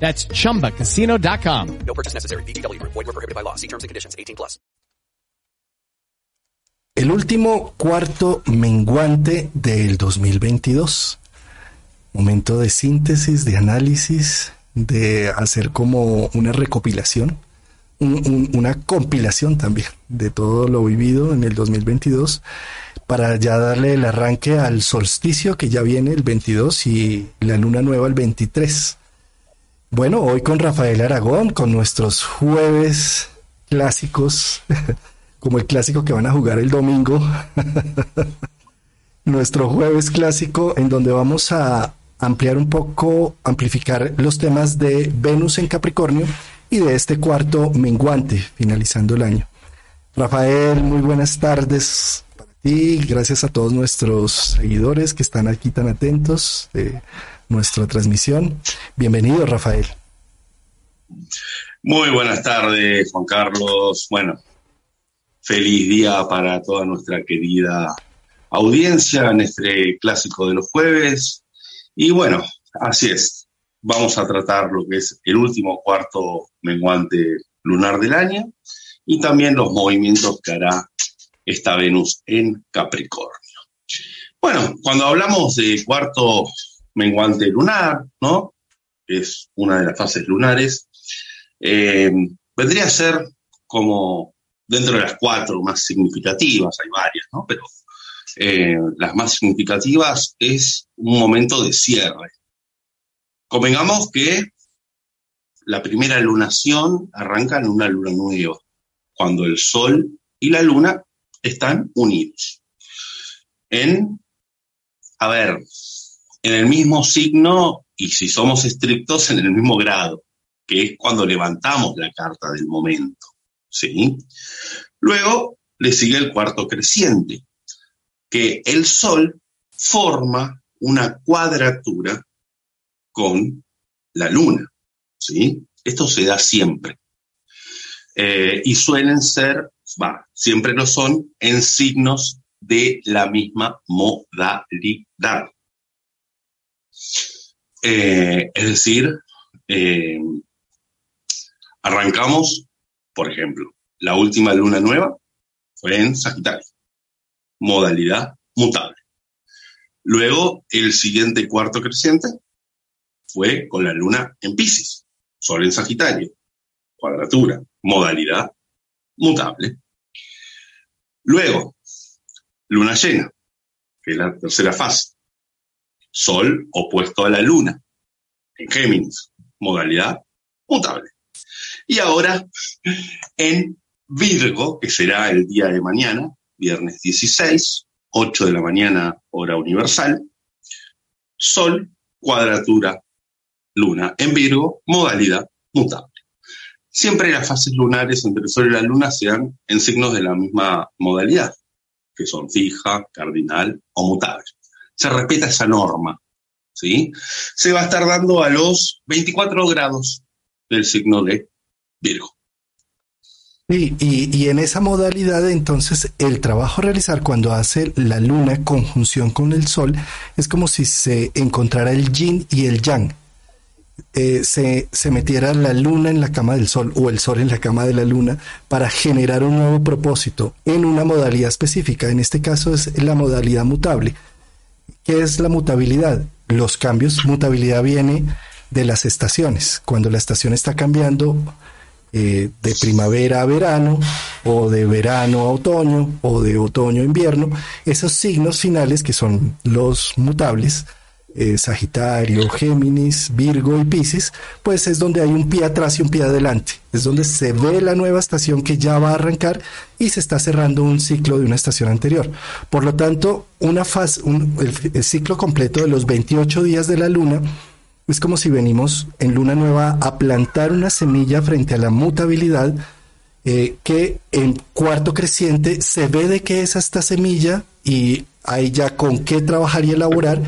That's chumbacasino.com. No purchase necessary. VGW Group. Void were prohibited by law. See terms and conditions. 18 plus. El último cuarto menguante del 2022. Momento de síntesis, de análisis, de hacer como una recopilación, un- un- una compilación también de todo lo vivido en el 2022 para ya darle el arranque al solsticio que ya viene el 22 y la luna nueva el 23. Bueno, hoy con Rafael Aragón, con nuestros jueves clásicos, como el clásico que van a jugar el domingo. Nuestro jueves clásico en donde vamos a ampliar un poco, amplificar los temas de Venus en Capricornio y de este cuarto menguante, finalizando el año. Rafael, muy buenas tardes para ti. Gracias a todos nuestros seguidores que están aquí tan atentos de nuestra transmisión. Bienvenido, Rafael. Muy buenas tardes, Juan Carlos. Bueno, feliz día para toda nuestra querida audiencia en este clásico de los jueves. Y bueno, así es. Vamos a tratar lo que es el último cuarto menguante lunar del año y también los movimientos que hará esta Venus en Capricornio. Bueno, cuando hablamos de cuarto menguante lunar, ¿no? Es una de las fases lunares, eh, vendría a ser como dentro de las cuatro más significativas, hay varias, ¿no? Pero eh, las más significativas es un momento de cierre. Convengamos que la primera lunación arranca en una luna nueva, cuando el Sol y la Luna están unidos. En, a ver, en el mismo signo y si somos estrictos, en el mismo grado, que es cuando levantamos la carta del momento. ¿sí? Luego le sigue el cuarto creciente, que el Sol forma una cuadratura con la Luna. ¿sí? Esto se da siempre. Eh, y suelen ser, va, siempre lo son, en signos de la misma modalidad. Eh, es decir, eh, arrancamos, por ejemplo, la última luna nueva fue en Sagitario, modalidad mutable. Luego, el siguiente cuarto creciente fue con la luna en Pisces, Sol en Sagitario, cuadratura, modalidad mutable. Luego, luna llena, que es la tercera fase, Sol opuesto a la luna, en Géminis, modalidad mutable. Y ahora, en Virgo, que será el día de mañana, viernes 16, 8 de la mañana, hora universal, Sol, cuadratura, luna. En Virgo, modalidad mutable. Siempre las fases lunares entre el Sol y la Luna sean en signos de la misma modalidad, que son fija, cardinal o mutable. Se respeta esa norma, ¿sí? Se va a estar dando a los 24 grados del signo de Virgo. Sí, y, y en esa modalidad entonces el trabajo a realizar cuando hace la luna conjunción con el sol es como si se encontrara el yin y el yang. Eh, se, se metiera la luna en la cama del sol o el sol en la cama de la luna para generar un nuevo propósito en una modalidad específica. En este caso es la modalidad mutable. ¿Qué es la mutabilidad? Los cambios, mutabilidad viene de las estaciones. Cuando la estación está cambiando, eh, de primavera a verano, o de verano a otoño, o de otoño a invierno, esos signos finales que son los mutables, eh, Sagitario, Géminis, Virgo y Pisces, pues es donde hay un pie atrás y un pie adelante. Es donde se ve la nueva estación que ya va a arrancar y se está cerrando un ciclo de una estación anterior. Por lo tanto, una fase, el, el ciclo completo de los 28 días de la luna es como si venimos en luna nueva a plantar una semilla frente a la mutabilidad eh, que en cuarto creciente se ve de qué es esta semilla y hay ya con qué trabajar y elaborar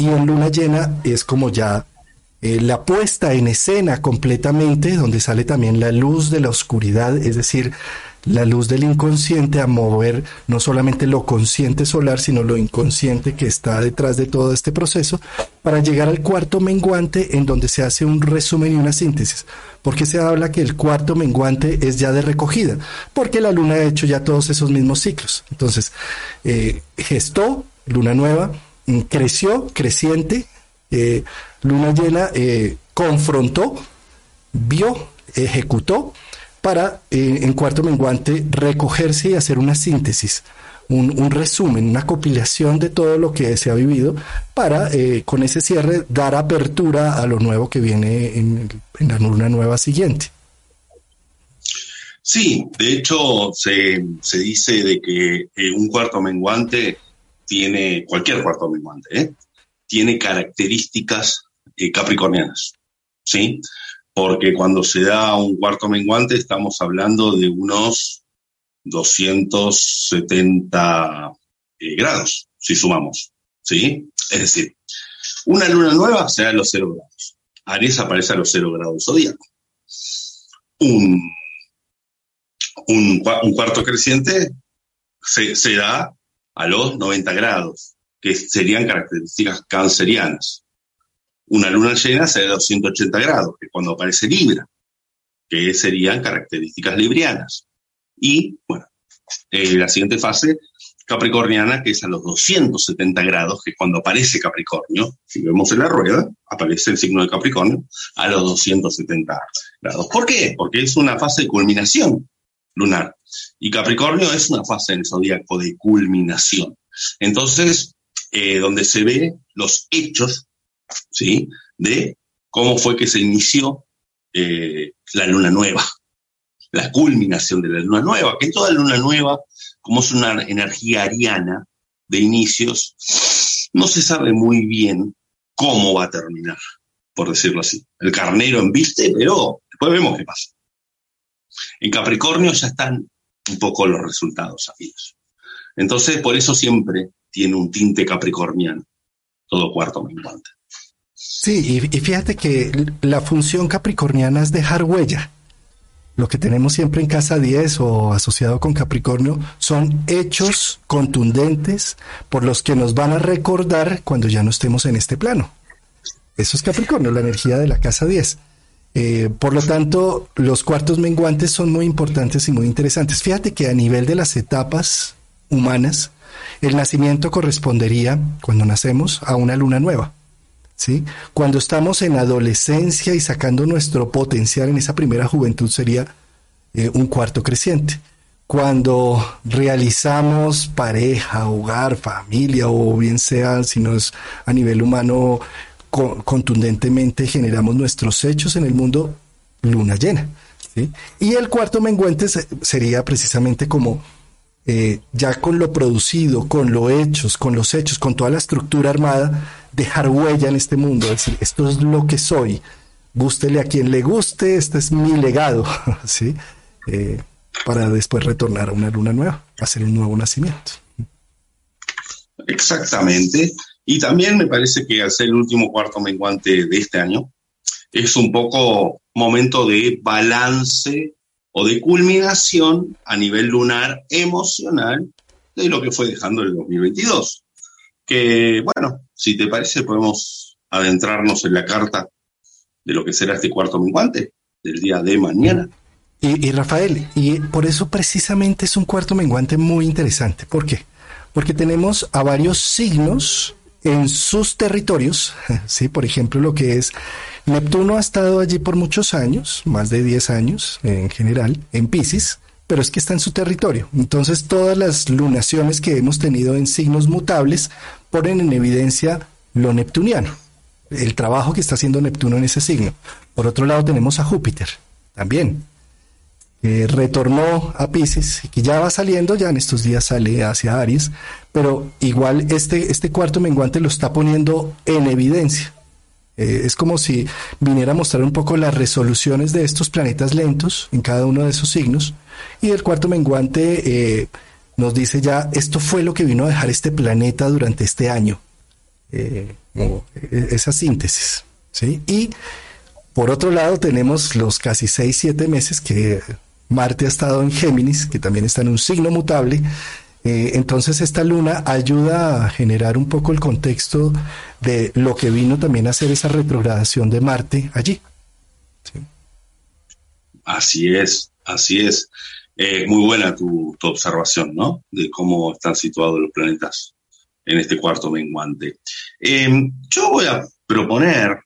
y en luna llena es como ya eh, la puesta en escena completamente, donde sale también la luz de la oscuridad, es decir, la luz del inconsciente a mover no solamente lo consciente solar, sino lo inconsciente que está detrás de todo este proceso, para llegar al cuarto menguante en donde se hace un resumen y una síntesis. porque se habla que el cuarto menguante es ya de recogida? Porque la luna ha hecho ya todos esos mismos ciclos. Entonces, eh, gestó, luna nueva, creció, creciente, eh, luna llena, eh, confrontó, vio, ejecutó, para eh, en cuarto menguante recogerse y hacer una síntesis, un, resumen, una compilación de todo lo que se ha vivido, para con ese cierre dar apertura a lo nuevo que viene en, la luna nueva siguiente. Sí, de hecho se, se dice de que un cuarto menguante tiene, cualquier cuarto menguante, ¿eh? tiene características eh, capricornianas, ¿sí? Porque cuando se da un cuarto menguante estamos hablando de unos 270 eh, grados, si sumamos, ¿sí? Es decir, una luna nueva se da a los 0 grados. Aries aparece a los 0 grados zodíaco. Un, un, cuarto creciente se da a los 90 grados, que serían características cancerianas. Una luna llena sería a 180 grados, que cuando aparece Libra, que serían características librianas. Y, bueno, eh, la siguiente fase capricorniana, que es a los 270 grados, que cuando aparece Capricornio. Si vemos en la rueda, aparece el signo de Capricornio a los 270 grados. ¿Por qué? Porque es una fase de culminación lunar. Y Capricornio es una fase en el zodíaco de culminación. Entonces, eh, donde se ve los hechos, ¿sí? De cómo fue que se inició eh, la luna nueva, la culminación de la luna nueva, que toda luna nueva, como es una energía ariana de inicios, no se sabe muy bien cómo va a terminar, por decirlo así. El carnero embiste, pero después vemos qué pasa. En Capricornio ya están un poco los resultados sabidos. Entonces, por eso siempre tiene un tinte capricorniano, todo cuarto menguante. Sí, y, fíjate que la función capricorniana es dejar huella. Lo que tenemos siempre en casa 10 o asociado con Capricornio son hechos contundentes por los que nos van a recordar cuando ya no estemos en este plano. Eso es Capricornio, la energía de la casa 10. Eh, por lo tanto, los cuartos menguantes son muy importantes y muy interesantes. Fíjate que a nivel de las etapas humanas, el nacimiento correspondería, cuando nacemos, a una luna nueva. ¿sí? Cuando estamos en adolescencia y sacando nuestro potencial en esa primera juventud sería eh, un cuarto creciente. Cuando realizamos pareja, hogar, familia o bien sea, si no es a nivel humano, contundentemente generamos nuestros hechos en el mundo luna llena. Y el cuarto menguante sería precisamente como eh, ya con lo producido, con los hechos, con los hechos, con toda la estructura armada, dejar huella en este mundo, decir, esto es lo que soy, gústele a quien le guste, este es mi legado, ¿sí? Eh, para después retornar a una luna nueva, hacer un nuevo nacimiento. Exactamente. Y también me parece que al ser el último cuarto menguante de este año, es un poco momento de balance o de culminación a nivel lunar emocional de lo que fue dejando el 2022. Que, bueno, si te parece, podemos adentrarnos en la carta de lo que será este cuarto menguante del día de mañana. Y, y Rafael, y por eso precisamente es un cuarto menguante muy interesante. ¿Por qué? Porque tenemos a varios signos en sus territorios, ¿sí? por ejemplo, lo que es Neptuno ha estado allí por muchos años, más de 10 años en general, en Pisces, pero es que está en su territorio. Entonces todas las lunaciones que hemos tenido en signos mutables ponen en evidencia lo neptuniano, el trabajo que está haciendo Neptuno en ese signo. Por otro lado tenemos a Júpiter, también, que retornó a Pisces y que ya va saliendo, ya en estos días sale hacia Aries, pero igual este, este cuarto menguante lo está poniendo en evidencia. Eh, es como si viniera a mostrar un poco las resoluciones de estos planetas lentos en cada uno de esos signos. Y el cuarto menguante eh, nos dice ya, esto fue lo que vino a dejar este planeta durante este año. Eh, esa síntesis. ¿sí? Y por otro lado tenemos los casi 6, 7 meses que Marte ha estado en Géminis, que también está en un signo mutable, eh, entonces esta luna ayuda a generar un poco el contexto de lo que vino también a hacer esa retrogradación de Marte allí. Así es, así es. Eh, muy buena tu, observación, ¿no? De cómo están situados los planetas en este cuarto menguante. Em, yo voy a proponer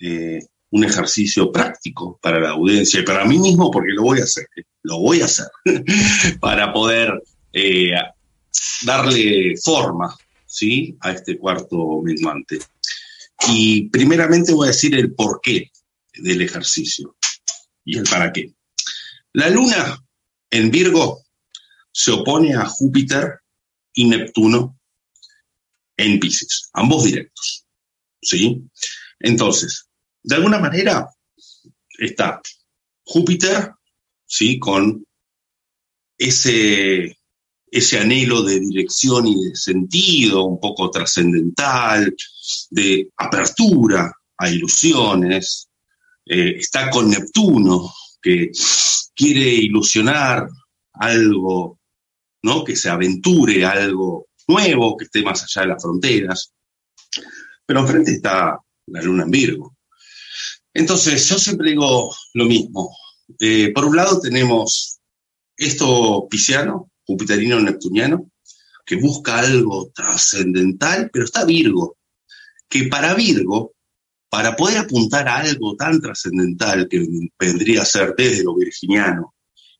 eh, un ejercicio práctico para la audiencia y para mí mismo, porque lo voy a hacer, lo voy a hacer, para poder darle forma ¿sí? a este cuarto menguante. Y primeramente voy a decir el porqué del ejercicio y el para qué. La luna en Virgo se opone a Júpiter y Neptuno en Pisces, ambos directos. ¿Sí? Entonces, de alguna manera está Júpiter, ¿sí? Con ese ese anhelo de dirección y de sentido un poco trascendental, de apertura a ilusiones. Eh, está con Neptuno, que quiere ilusionar algo, ¿no? Que se aventure algo nuevo, que esté más allá de las fronteras. Pero enfrente está la luna en Virgo. Entonces, yo siempre digo lo mismo. Eh, por un lado tenemos esto pisciano, jupiterino neptuniano, que busca algo trascendental, pero está Virgo, que para Virgo, para poder apuntar a algo tan trascendental que vendría a ser desde lo virginiano,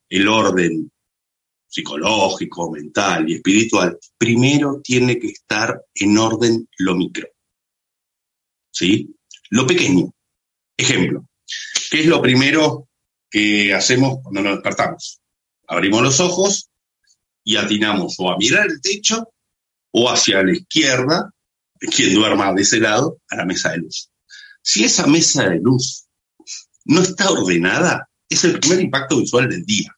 el orden psicológico, mental y espiritual, primero tiene que estar en orden lo micro. ¿Sí? Lo pequeño. Ejemplo, ¿qué es lo primero que hacemos cuando nos despertamos? Abrimos los ojos y atinamos o a mirar el techo o hacia la izquierda, quien duerma de ese lado, a la mesa de luz. Si esa mesa de luz no está ordenada, es el primer impacto visual del día.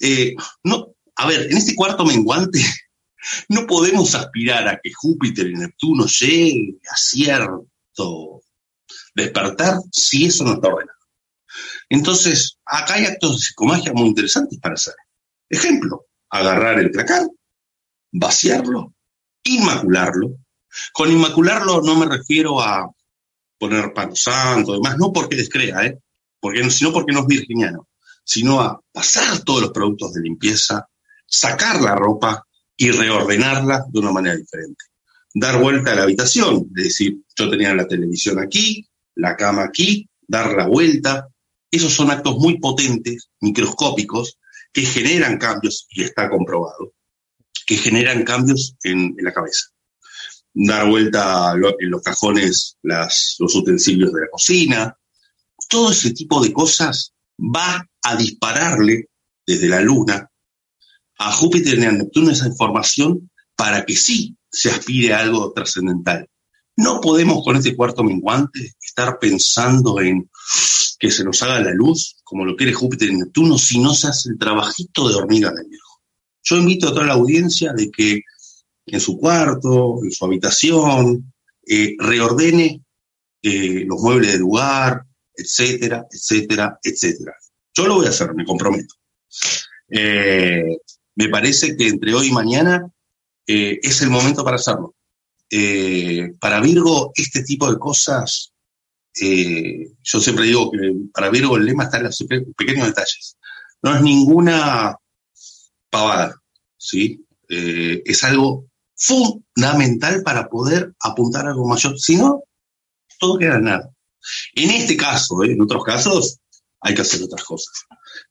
Eh, no, a ver, en este cuarto menguante no podemos aspirar a que Júpiter y Neptuno lleguen a cierto despertar si eso no está ordenado. Entonces, acá hay actos de psicomagia muy interesantes para hacer. Ejemplo, agarrar el placar, vaciarlo, inmacularlo. Con inmacularlo no me refiero a poner pan santo, demás, no porque descrea, ¿eh? porque, sino porque no es virginiano, sino a pasar todos los productos de limpieza, sacar la ropa y reordenarla de una manera diferente. Dar vuelta a la habitación, es decir, yo tenía la televisión aquí, la cama aquí, dar la vuelta. Esos son actos muy potentes, microscópicos, que generan cambios, y está comprobado, que generan cambios en, la cabeza. Dar vuelta en los cajones los utensilios de la cocina, todo ese tipo de cosas va a dispararle desde la Luna a Júpiter y a Neptuno esa información para que sí se aspire a algo trascendental. No podemos con este cuarto menguante estar pensando en que se nos haga la luz, como lo quiere Júpiter y Neptuno, si no se hace el trabajito de hormiga de viejo. Yo invito a toda la audiencia de que en su cuarto, en su habitación, eh, reordene eh, los muebles del lugar, etcétera, etcétera, etcétera. Yo lo voy a hacer, me comprometo. Eh, me parece que entre hoy y mañana es el momento para hacerlo. para Virgo, este tipo de cosas eh, yo siempre digo que para Virgo el lema está en los pequeños detalles. No es ninguna pavada, ¿sí? Eh, es algo fundamental para poder apuntar a algo mayor. Si no, todo queda en nada. En este caso, ¿eh? en otros casos, hay que hacer otras cosas.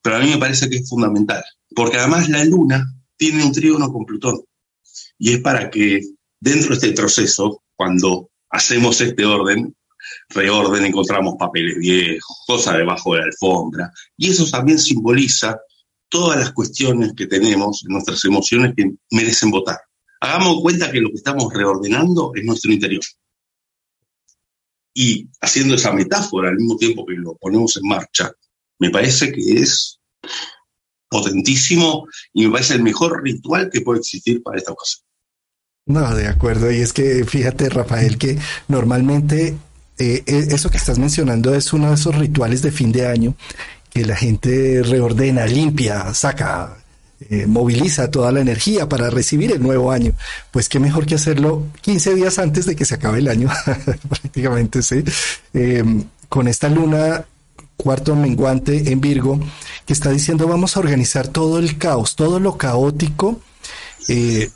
Pero a mí me parece que es fundamental, porque además la luna tiene un trígono con Plutón. Y es para que dentro de este proceso, cuando hacemos este orden, reorden, encontramos papeles viejos, cosas debajo de la alfombra, y eso también simboliza todas las cuestiones que tenemos, nuestras emociones que merecen votar. Hagamos cuenta que lo que estamos reordenando es nuestro interior. Y haciendo esa metáfora al mismo tiempo que lo ponemos en marcha, me parece que es potentísimo y me parece el mejor ritual que puede existir para esta ocasión. No, de acuerdo. Y es que fíjate, Rafael, que normalmente eh, e, eso que estás mencionando es uno de esos rituales de fin de año que la gente reordena, limpia, saca, eh, moviliza toda la energía para recibir el nuevo año. Pues qué mejor que hacerlo 15 días antes de que se acabe el año, prácticamente, sí. Em, con esta luna cuarto menguante en Virgo, que está diciendo vamos a organizar todo el caos, todo lo caótico eh,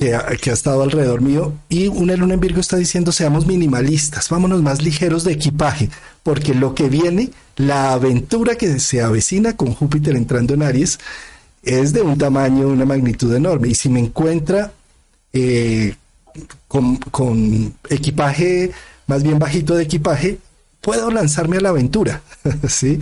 que ha, estado alrededor mío. Y una luna en Virgo está diciendo seamos minimalistas, vámonos más ligeros de equipaje, porque lo que viene, la aventura que se avecina con Júpiter entrando en Aries, es de un tamaño, una magnitud enorme. Y si me encuentra eh, con, con equipaje más bien bajito de equipaje, puedo lanzarme a la aventura, ¿sí?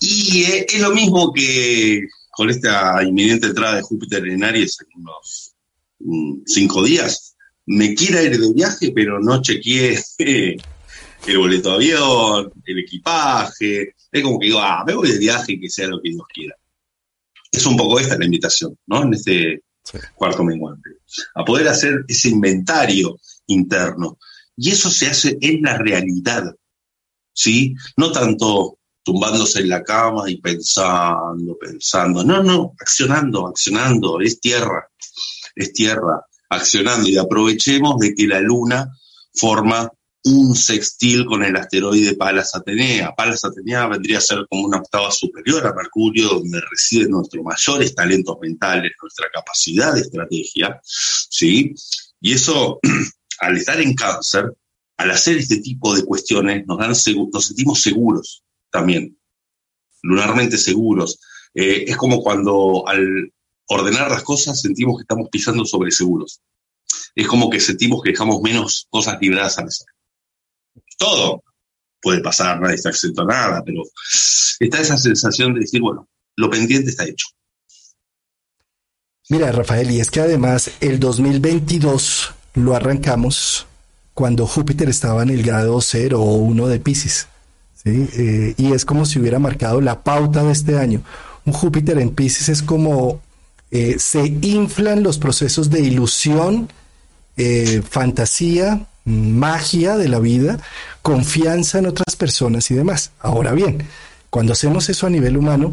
Y es lo mismo que con esta inminente entrada de Júpiter en Aries en unos mm, cinco días. Me quiera ir de viaje, pero no chequeé el boleto de avión, el equipaje. Es como que digo, ah, me voy de viaje que sea lo que Dios quiera. Es un poco esta la invitación, ¿no? En este cuarto menguante. A poder hacer ese inventario interno. Y eso se hace en la realidad, ¿sí? No tanto tumbándose en la cama y pensando, pensando. No, no, accionando, accionando, es tierra, es tierra, accionando. Y aprovechemos de que la luna forma un sextil con el asteroide Palas Atenea. Palas Atenea vendría a ser como una octava superior a Mercurio, donde residen nuestros mayores talentos mentales, nuestra capacidad de estrategia, ¿sí? Y eso, al estar en cáncer, al hacer este tipo de cuestiones, nos, dan nos sentimos seguros, también, lunarmente seguros. Eh, es como cuando al ordenar las cosas sentimos que estamos pisando sobre seguros. Es como que sentimos que dejamos menos cosas libradas a azar. Todo puede pasar, nadie está exento a nada, pero está esa sensación de decir, bueno, lo pendiente está hecho. Mira, Rafael, y es que además el 2022 lo arrancamos cuando Júpiter estaba en el grado 0 o 1 de Pisces. Eh, y es como si hubiera marcado la pauta de este año. Un Júpiter en Pisces es como eh, se inflan los procesos de ilusión, eh, fantasía, magia de la vida, confianza en otras personas y demás. Ahora bien, cuando hacemos eso a nivel humano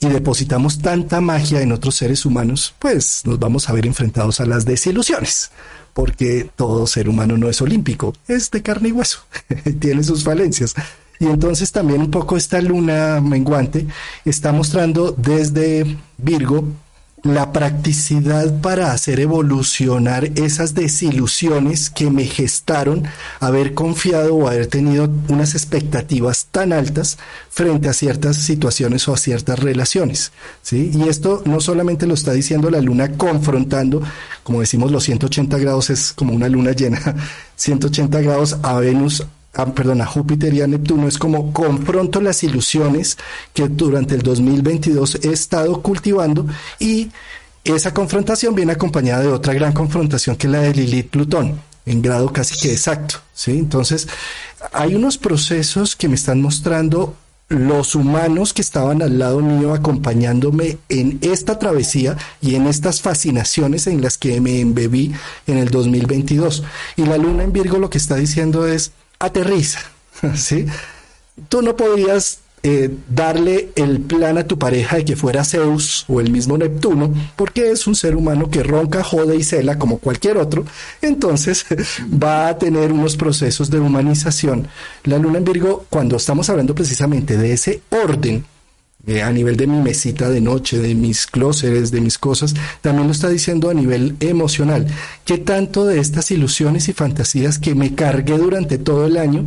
y depositamos tanta magia en otros seres humanos, pues nos vamos a ver enfrentados a las desilusiones, porque todo ser humano no es olímpico, es de carne y hueso, tiene sus falencias. Y entonces también un poco esta luna menguante está mostrando desde Virgo la practicidad para hacer evolucionar esas desilusiones que me gestaron haber confiado o haber tenido unas expectativas tan altas frente a ciertas situaciones o a ciertas relaciones. ¿sí? Y esto no solamente lo está diciendo la luna confrontando, como decimos, los 180 grados es como una luna llena, 180 grados a Venus Ah, perdón, a Júpiter y a Neptuno es como confronto las ilusiones que durante el 2022 he estado cultivando y esa confrontación viene acompañada de otra gran confrontación que es la de Lilith-Plutón en grado casi que exacto, ¿sí? Entonces, hay unos procesos que me están mostrando los humanos que estaban al lado mío acompañándome en esta travesía y en estas fascinaciones en las que me embebí en el 2022. Y la luna en Virgo lo que está diciendo es, aterriza, ¿sí? Tú no podías eh, darle el plan a tu pareja de que fuera Zeus o el mismo Neptuno, porque es un ser humano que ronca, jode y cela como cualquier otro, entonces va a tener unos procesos de humanización. La luna en Virgo, cuando estamos hablando precisamente de ese orden, eh, a nivel de mi mesita de noche, de mis clóseres, de mis cosas, también lo está diciendo a nivel emocional. ¿Qué tanto de estas ilusiones y fantasías que me cargué durante todo el año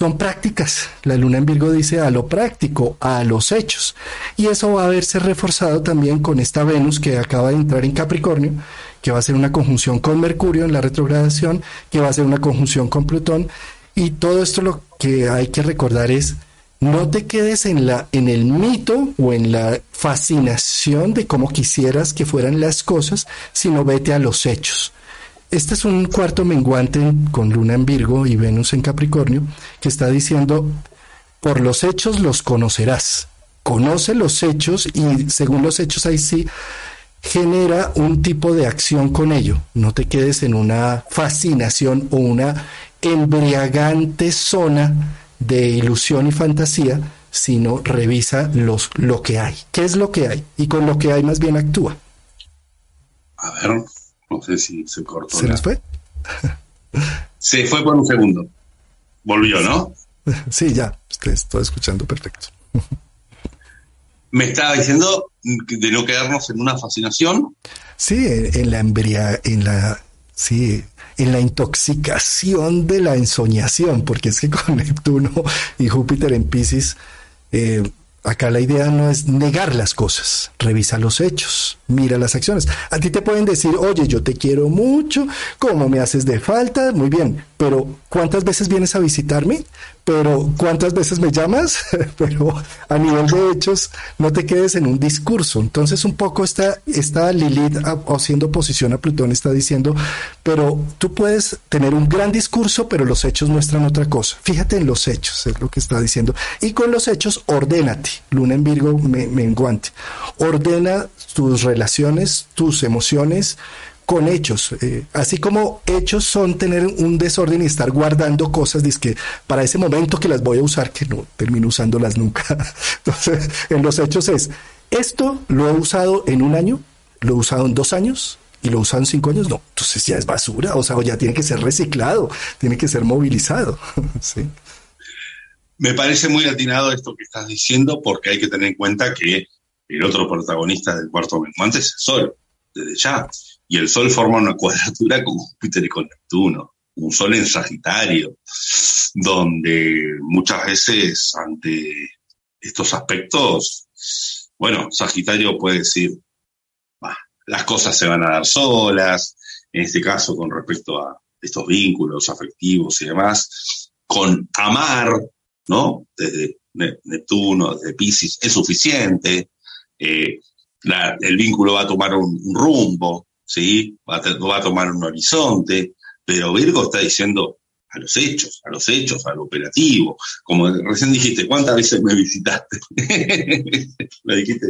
son prácticas. La luna en Virgo dice a lo práctico, a los hechos. Y eso va a verse reforzado también con esta Venus que acaba de entrar en Capricornio, que va a ser una conjunción con Mercurio en la retrogradación, que va a ser una conjunción con Plutón. Y todo esto lo que hay que recordar es, no te quedes en, la, en el mito o en la fascinación de cómo quisieras que fueran las cosas, sino vete a los hechos. Este es un cuarto menguante con Luna en Virgo y Venus en Capricornio que está diciendo, por los hechos los conocerás. Conoce los hechos y según los hechos ahí sí genera un tipo de acción con ello. No te quedes en una fascinación o una embriagante zona de ilusión y fantasía, sino revisa los, lo que hay. ¿Qué es lo que hay? Y con lo que hay más bien actúa. A ver, no sé si se cortó. ¿Se les fue? Se fue por un segundo. Volvió, ¿no? Sí, ya. Estoy escuchando perfecto. Me estaba diciendo de no quedarnos en una fascinación. Sí, en la embria, en la, sí, en la intoxicación de la ensoñación, porque es que con Neptuno y Júpiter en Pisces, eh, Acá la idea no es negar las cosas, revisa los hechos, mira las acciones. A ti te pueden decir, oye, yo te quiero mucho, ¿cómo me haces de falta? Muy bien, pero ¿cuántas veces vienes a visitarme? Pero ¿cuántas veces me llamas? pero a nivel de hechos, no te quedes en un discurso. Entonces un poco esta, esta Lilith haciendo oposición a Plutón está diciendo, pero tú puedes tener un gran discurso, pero los hechos muestran otra cosa. Fíjate en los hechos, es lo que está diciendo. Y con los hechos, ordénate. Luna en Virgo, menguante. Ordena tus relaciones, tus emociones, con hechos. Eh, así como hechos son tener un desorden y estar guardando cosas, que para ese momento que las voy a usar, que no termino usándolas nunca. Entonces, en los hechos es, esto lo he usado en un año, lo he usado en dos años, y lo en cinco años, no, entonces ya es basura, o sea, ya tiene que ser reciclado, tiene que ser movilizado. sí. Me parece muy atinado esto que estás diciendo, porque hay que tener en cuenta que el otro protagonista del cuarto menguante es el Sol, desde ya y el Sol forma una cuadratura con Júpiter y con Neptuno, un Sol en Sagitario, donde muchas veces ante estos aspectos, bueno, Sagitario puede decir, las cosas se van a dar solas, en este caso con respecto a estos vínculos afectivos y demás, con amar, ¿no? Desde Neptuno, desde Pisces, es suficiente, eh, el vínculo va a tomar un rumbo, ¿sí? Va a, tomar un horizonte, pero Virgo está diciendo a los hechos, a los hechos, al operativo. Como recién dijiste, ¿cuántas veces me visitaste? Lo dijiste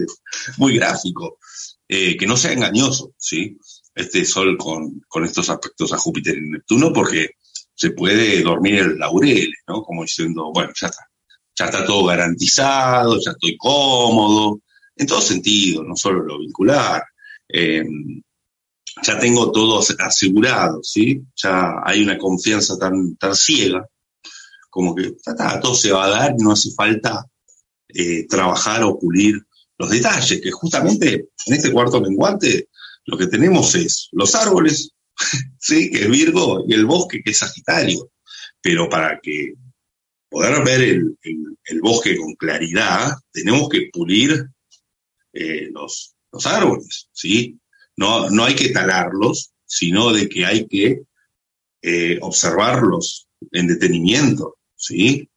muy gráfico. Eh, que no sea engañoso, ¿sí? Este sol con, con estos aspectos a Júpiter y Neptuno, porque se puede dormir en laureles, ¿no? Como diciendo, bueno, ya está, ya está todo garantizado, ya estoy cómodo, en todo sentido, no solo lo vincular. Eh, ya tengo todo asegurado, ¿sí? Ya hay una confianza tan, tan ciega, como que todo se va a dar no hace falta eh, trabajar o pulir los detalles, que justamente en este cuarto menguante lo que tenemos es los árboles, ¿sí? Que es Virgo, y el bosque, que es Sagitario. Pero para que poder ver el, bosque con claridad, tenemos que pulir eh, los, los árboles, ¿sí? No, no hay que talarlos, sino de que hay que eh, observarlos en detenimiento, ¿sí?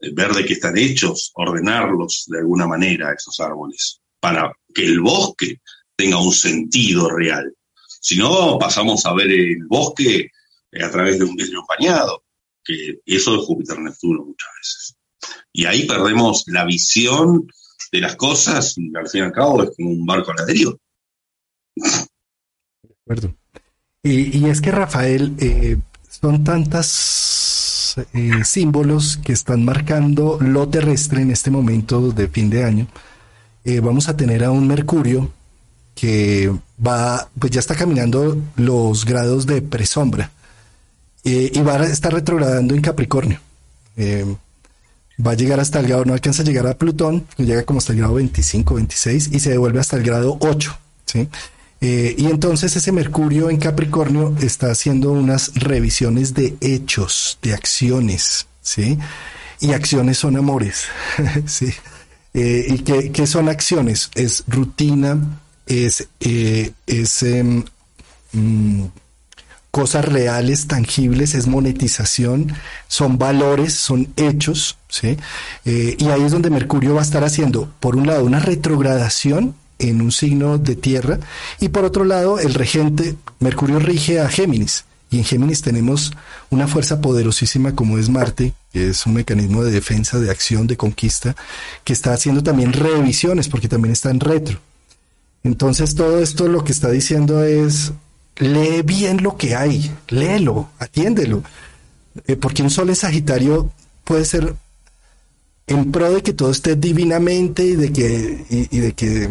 Ver de qué están hechos, ordenarlos de alguna manera, esos árboles, para que el bosque tenga un sentido real. Si no, pasamos a ver el bosque eh, a través de un vidrio empañado, que eso es Júpiter-Neptuno muchas veces. Y ahí perdemos la visión de las cosas al fin y al cabo es como un barco a la. De acuerdo. Y, es que Rafael, eh, son tantas eh, símbolos que están marcando lo terrestre en este momento de fin de año. Eh, vamos a tener a un Mercurio que va, pues ya está caminando los grados de presombra y va a estar retrogradando en Capricornio. Va a llegar hasta el grado, no alcanza a llegar a Plutón, llega como hasta el grado 25, 26 y se devuelve hasta el grado 8, ¿sí? Eh, y entonces ese Mercurio en Capricornio está haciendo unas revisiones de hechos, de acciones, ¿sí? Y acciones son amores, ¿sí? Eh, ¿Y qué, qué, son acciones? Es rutina, es, eh, es em, mm, cosas reales, tangibles, es monetización, son valores, son hechos, ¿sí? Eh, y ahí es donde Mercurio va a estar haciendo, por un lado, una retrogradación en un signo de tierra y por otro lado, el regente, Mercurio rige a Géminis. Y en Géminis tenemos una fuerza poderosísima como es Marte, que es un mecanismo de defensa, de acción, de conquista, que está haciendo también revisiones, porque también está en retro. Entonces todo esto lo que está diciendo es, lee bien lo que hay, léelo, atiéndelo. Eh, porque un sol en Sagitario puede ser en pro de que todo esté divinamente y de que, y, de que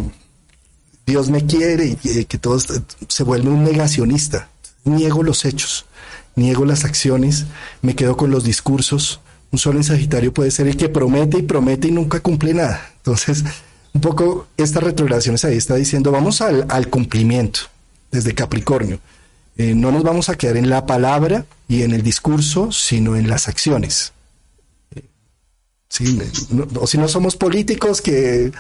Dios me quiere y, y que todo se vuelve un negacionista niego los hechos, niego las acciones, me quedo con los discursos. Un sol en Sagitario puede ser el que promete y promete y nunca cumple nada. Entonces, un poco estas retrogradaciones ahí está diciendo, vamos al cumplimiento desde Capricornio. Eh, no nos vamos a quedar en la palabra y en el discurso, sino en las acciones. Sí, no, o si no somos políticos que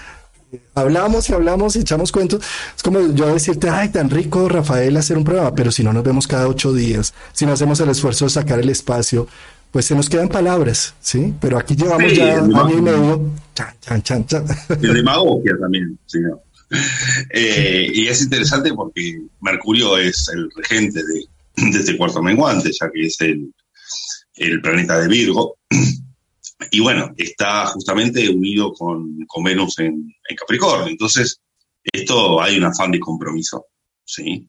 hablamos y hablamos y echamos cuentos. Es como yo decirte, ay, tan rico, Rafael, hacer un programa, pero si no nos vemos cada ocho días, si no hacemos el esfuerzo de sacar el espacio, pues se nos quedan palabras, ¿sí? Pero aquí llevamos Sí, ya año y medio. Chan, chan, chan, chan. Y demagogia también, sí, ¿no? Eh, y es interesante porque Mercurio es el regente de, este cuarto menguante, ya que es el, el planeta de Virgo. Y bueno, está justamente unido con, con Venus en, en Capricornio. Entonces, esto hay un afán de compromiso, ¿sí?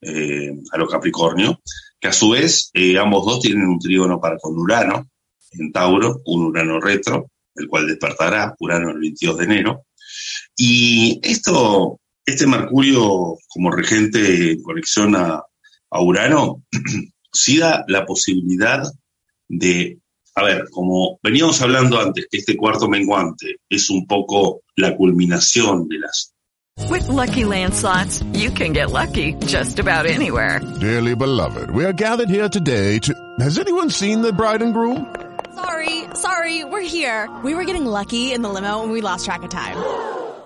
Eh, a los Capricornio, que a su vez eh, ambos dos tienen un trígono para con Urano en Tauro, un Urano retro, el cual despertará Urano el 22 de enero. Y esto, este Mercurio como regente en conexión a, a Urano, sí da la posibilidad de, a ver, como veníamos hablando antes, que este cuarto menguante es un poco la culminación de las With Lucky Land slots, you can get lucky just about anywhere. Dearly beloved, we are gathered here today to. Has anyone seen the bride and groom? Sorry, sorry, we're here. We were getting lucky in the limo and we lost track of time.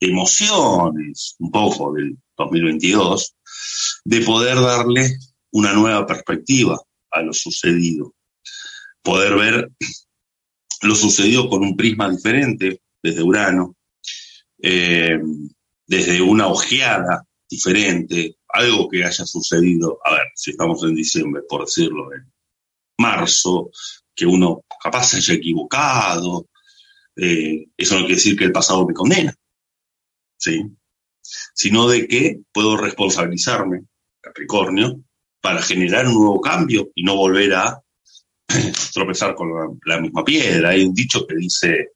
Emociones un poco del 2022, de poder darle una nueva perspectiva a lo sucedido, poder ver lo sucedido con un prisma diferente desde Urano, eh, desde una ojeada diferente, algo que haya sucedido, a ver, si estamos en diciembre, por decirlo, en marzo, que uno capaz se haya equivocado, eh, eso no quiere decir que el pasado me condena, ¿sí? Sino de que puedo responsabilizarme, Capricornio, para generar un nuevo cambio y no volver a tropezar con la, la misma piedra. Hay un dicho que dice,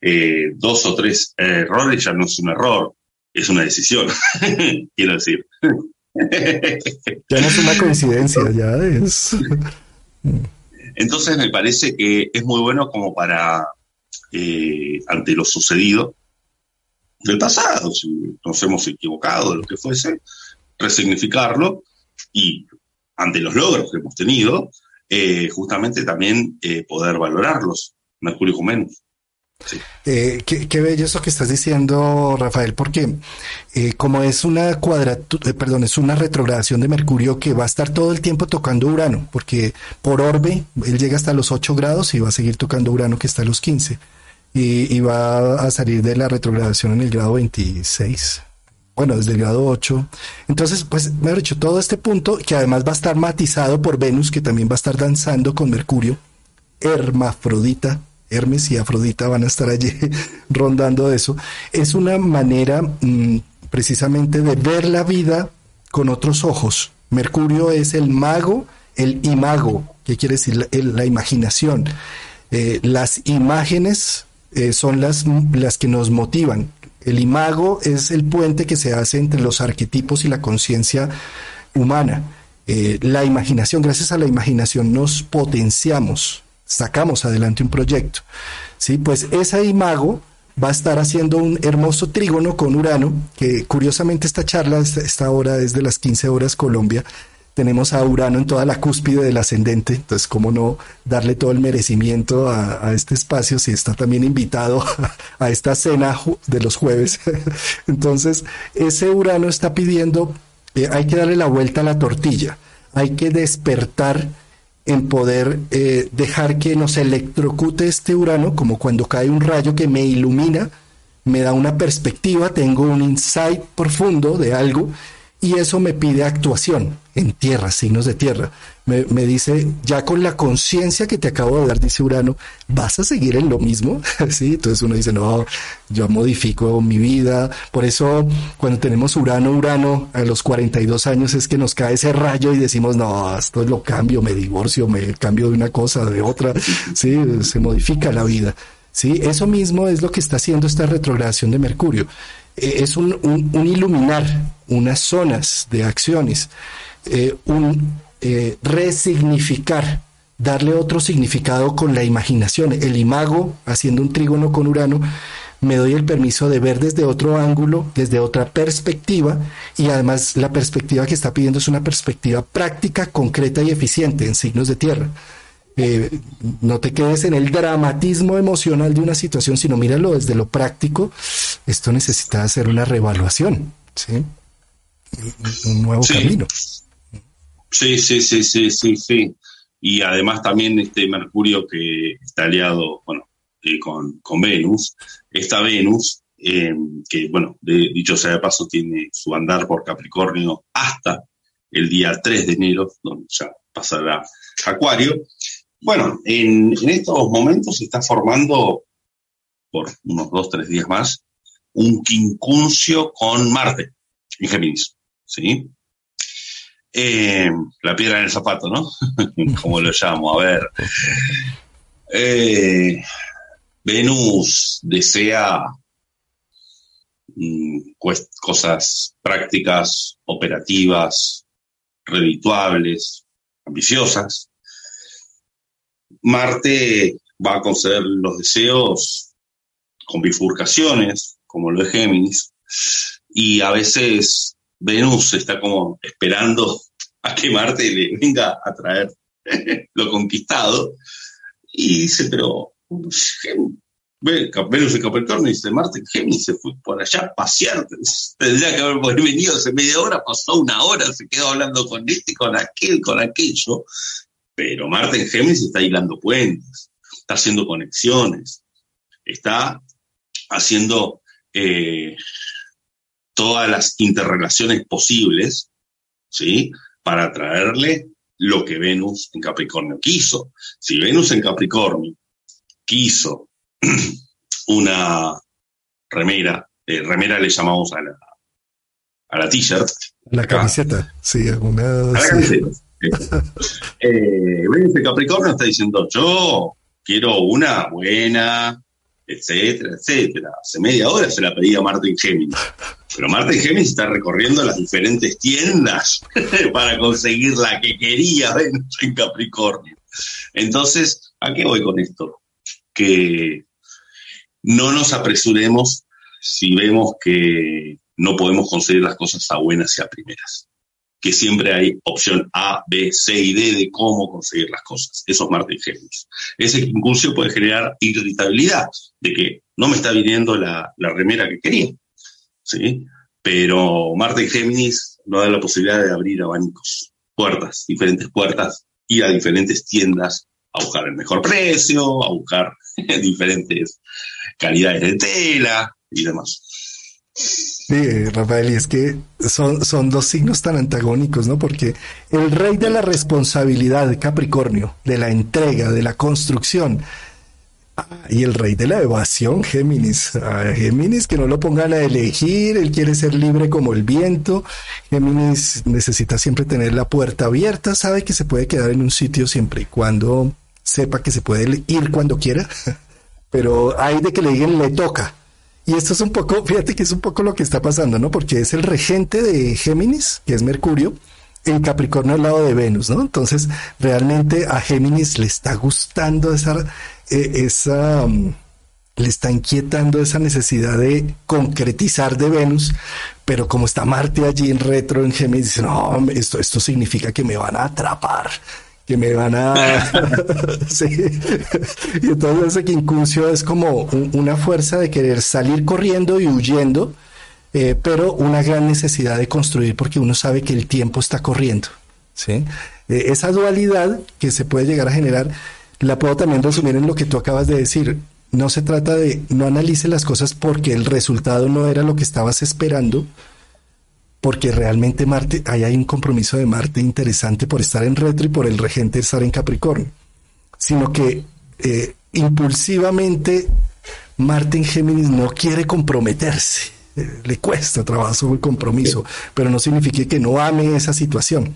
eh, dos o tres errores ya no es un error, es una decisión, quiero decir. Ya no es una coincidencia, ya es. Entonces me parece que es muy bueno como para, eh, ante lo sucedido del pasado, si nos hemos equivocado, lo que fuese, resignificarlo y ante los logros que hemos tenido, eh, justamente también eh, poder valorarlos, Mercurio con Venus. Eh, qué, qué, bello eso que estás diciendo, Rafael, porque eh, como es una cuadratura, eh, perdón, es una retrogradación de Mercurio que va a estar todo el tiempo tocando Urano, porque por orbe él llega hasta los 8 grados y va a seguir tocando Urano que está a los 15 y, va a salir de la retrogradación en el grado 26 bueno, desde el grado 8. Entonces, pues, me ha dicho, todo este punto, que además va a estar matizado por Venus, que también va a estar danzando con Mercurio, hermafrodita, Hermes y Afrodita van a estar allí rondando eso, es una manera mmm, precisamente de ver la vida con otros ojos. Mercurio es el mago, el imago, que quiere decir la imaginación. Eh, las imágenes eh, son las, las que nos motivan, el imago es el puente que se hace entre los arquetipos y la conciencia humana. Eh, la imaginación, gracias a la imaginación nos potenciamos, sacamos adelante un proyecto. ¿sí? Pues ese imago va a estar haciendo un hermoso trígono con Urano, que curiosamente esta charla, esta hora es de las 15 horas Colombia, tenemos a Urano en toda la cúspide del ascendente, entonces cómo no darle todo el merecimiento a, este espacio si está también invitado a, a esta cena de los jueves. entonces, ese Urano está pidiendo, eh, hay que darle la vuelta a la tortilla, hay que despertar en poder eh, dejar que nos electrocute este Urano, como cuando cae un rayo que me ilumina, me da una perspectiva, tengo un insight profundo de algo y eso me pide actuación en tierra, signos de tierra. Me, me dice, ya con la conciencia que te acabo de dar, dice Urano, ¿vas a seguir en lo mismo? sí, entonces uno dice, no, yo modifico mi vida. Por eso, cuando tenemos Urano, Urano, a los 42 años es que nos cae ese rayo y decimos, no, esto lo cambio, me divorcio, me cambio de una cosa, de otra. Sí, se modifica la vida. Sí, eso mismo es lo que está haciendo esta retrogradación de Mercurio es un, un, un, iluminar unas zonas de acciones, eh, un eh, resignificar, darle otro significado con la imaginación. El imago, haciendo un trígono con Urano, me doy el permiso de ver desde otro ángulo, desde otra perspectiva, y además la perspectiva que está pidiendo es una perspectiva práctica, concreta y eficiente en signos de tierra. Eh, no te quedes en el dramatismo emocional de una situación, sino míralo desde lo práctico. Esto necesita hacer una reevaluación, ¿sí? Un nuevo sí. camino. Sí, sí, sí, sí, sí, sí. Y además también este Mercurio que está aliado, bueno, eh, con, con Venus, esta Venus, eh, que bueno, de, dicho sea de paso, tiene su andar por Capricornio hasta el día 3 de enero, donde ya pasará Acuario. Bueno, en, estos momentos se está formando, por unos dos, tres días más, un quincuncio con Marte en Géminis, ¿sí? Eh, la piedra en el zapato, ¿no? Como lo llamo, a ver. Eh, Venus desea mm, cosas prácticas, operativas, redituables, ambiciosas. Marte va a conceder los deseos con bifurcaciones, como lo de Géminis, y a veces Venus está como esperando a que Marte le venga a traer lo conquistado, y dice, pero Venus en Capricornio dice, Marte Géminis se fue por allá a pasear, tendría que haber venido hace media hora, pasó una hora, se quedó hablando con este, con aquel, con aquello, pero Marte en Géminis está hilando puentes, está haciendo conexiones, está haciendo eh, todas las interrelaciones posibles, ¿sí? Para traerle lo que Venus en Capricornio quiso. Si Venus en Capricornio quiso una remera, eh, remera le llamamos a la, a la t-shirt. La camiseta, sí, alguna. A la sí. camiseta. eh, en Capricornio está diciendo, yo quiero una buena, etcétera, etcétera. Hace media hora se la pedí a Marte en Géminis. Pero Marte en Géminis está recorriendo las diferentes tiendas para conseguir la que quería en Capricornio. Entonces, ¿a qué voy con esto? Que no nos apresuremos si vemos que no podemos conseguir las cosas a buenas y a primeras. Que siempre hay opción A, B, C y D de cómo conseguir las cosas. Eso es Géminis. Ese impulso puede generar irritabilidad, de que no me está viniendo la, la remera que quería. ¿sí? Pero Marte y Géminis nos da la posibilidad de abrir abanicos, puertas, diferentes puertas, ir a diferentes tiendas a buscar el mejor precio, a buscar diferentes calidades de tela y demás. Sí, Rafael, y es que son, son dos signos tan antagónicos, ¿no? Porque el rey de la responsabilidad, Capricornio, de la entrega, de la construcción, ah, y el rey de la evasión, Géminis. Ah, Géminis, que no lo pongan a elegir, él quiere ser libre como el viento. Géminis necesita siempre tener la puerta abierta, sabe que se puede quedar en un sitio siempre y cuando sepa que se puede ir cuando quiera, pero hay de que le digan le toca. Y esto es un poco, fíjate que es un poco lo que está pasando, ¿no? Porque es el regente de Géminis, que es Mercurio, en Capricornio al lado de Venus, ¿no? Entonces, realmente a Géminis le está gustando esa, eh, esa, um, le está inquietando esa necesidad de concretizar de Venus, pero como está Marte allí en retro en Géminis, dice, no, esto, esto significa que me van a atrapar, que me van a... sí. Y entonces ese quincuncio es como un- una fuerza de querer salir corriendo y huyendo, eh, pero una gran necesidad de construir porque uno sabe que el tiempo está corriendo. ¿sí? Eh, esa dualidad que se puede llegar a generar, la puedo también resumir en lo que tú acabas de decir. No se trata de no analice las cosas porque el resultado no era lo que estabas esperando, porque realmente Marte, ahí hay un compromiso de Marte interesante por estar en retro y por el regente estar en Capricornio, sino que eh, impulsivamente Marte en Géminis no quiere comprometerse, eh, le cuesta trabajo el compromiso, pero no significa que no ame esa situación.